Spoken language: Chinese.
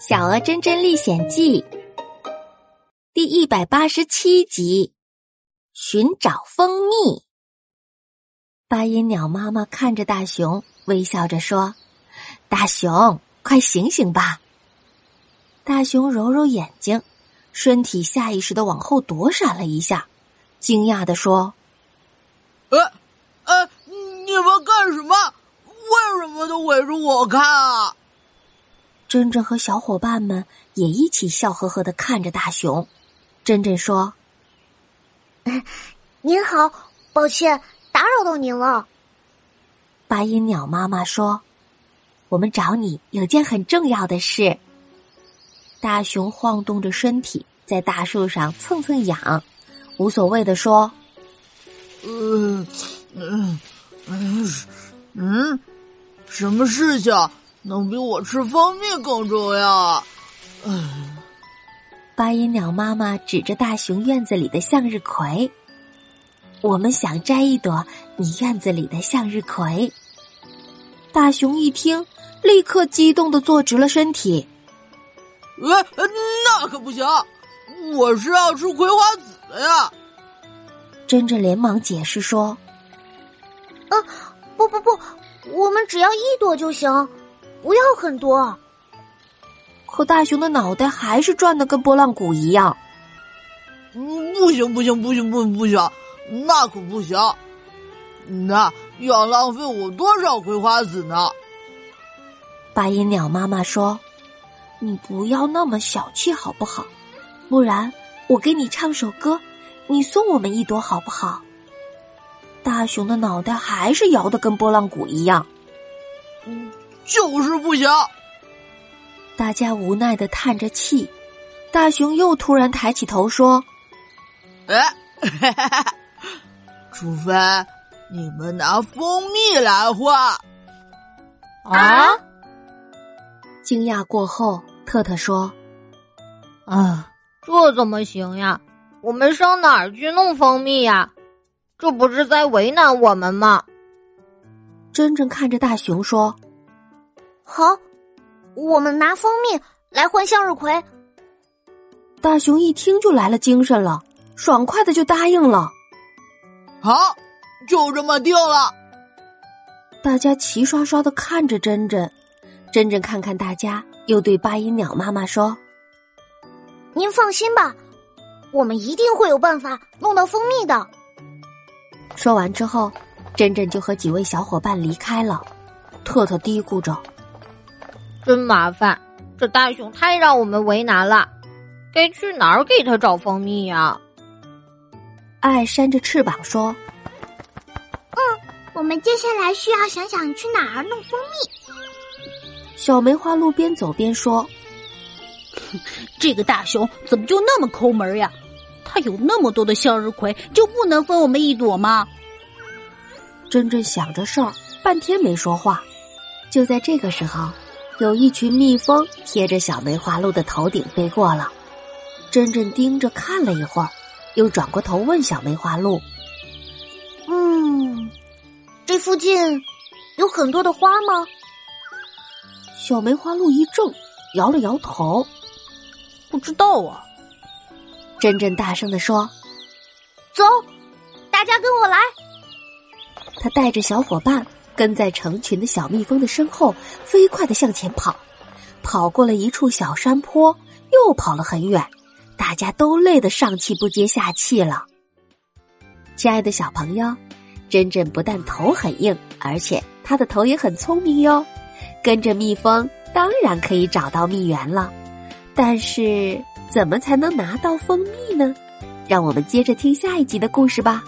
《小鹅真真历险记》第一百八十七集：寻找蜂蜜。八音鸟妈妈看着大熊，微笑着说：“大熊，快醒醒吧！”大熊揉揉眼睛，身体下意识的往后躲闪了一下，惊讶的说：“呃，呃，你们干什么？为什么都围着我看啊？”珍珍和小伙伴们也一起笑呵呵的看着大熊。珍珍说：“您好，抱歉打扰到您了。”八音鸟妈妈说：“我们找你有件很重要的事。”大熊晃动着身体，在大树上蹭蹭痒，无所谓的说：“嗯嗯嗯嗯，什么事情？”能比我吃蜂蜜更重要。唉，八音鸟妈妈指着大熊院子里的向日葵，我们想摘一朵你院子里的向日葵。大熊一听，立刻激动的坐直了身体。呃，那可不行，我是要吃葵花籽的呀。珍珍连忙解释说：“啊，不不不，我们只要一朵就行。”不要很多，可大熊的脑袋还是转的跟拨浪鼓一样。嗯，不行不行不行不不行，那可不行，那要浪费我多少葵花籽呢？八音鸟妈妈说：“你不要那么小气好不好？不然我给你唱首歌，你送我们一朵好不好？”大熊的脑袋还是摇的跟拨浪鼓一样。嗯。就是不行，大家无奈的叹着气。大熊又突然抬起头说：“哎，除非你们拿蜂蜜来换。”啊！惊讶过后，特特说：“啊，这怎么行呀？我们上哪儿去弄蜂蜜呀？这不是在为难我们吗？”真正看着大熊说。好，我们拿蜂蜜来换向日葵。大熊一听就来了精神了，爽快的就答应了。好，就这么定了。大家齐刷刷的看着珍珍，珍珍看看大家，又对八音鸟妈妈说：“您放心吧，我们一定会有办法弄到蜂蜜的。”说完之后，珍珍就和几位小伙伴离开了。特特嘀咕着。真麻烦，这大熊太让我们为难了。该去哪儿给他找蜂蜜呀？爱扇着翅膀说：“嗯，我们接下来需要想想去哪儿弄蜂蜜。”小梅花鹿边走边说：“ 这个大熊怎么就那么抠门呀？他有那么多的向日葵，就不能分我们一朵吗？”珍珍想着事儿，半天没说话。就在这个时候。有一群蜜蜂贴着小梅花鹿的头顶飞过了，珍珍盯着看了一会儿，又转过头问小梅花鹿：“嗯，这附近有很多的花吗？”小梅花鹿一怔，摇了摇头：“不知道啊。”珍珍大声的说：“走，大家跟我来。”他带着小伙伴。跟在成群的小蜜蜂的身后，飞快的向前跑，跑过了一处小山坡，又跑了很远，大家都累得上气不接下气了。亲爱的小朋友，珍珍不但头很硬，而且她的头也很聪明哟。跟着蜜蜂，当然可以找到蜜源了。但是，怎么才能拿到蜂蜜呢？让我们接着听下一集的故事吧。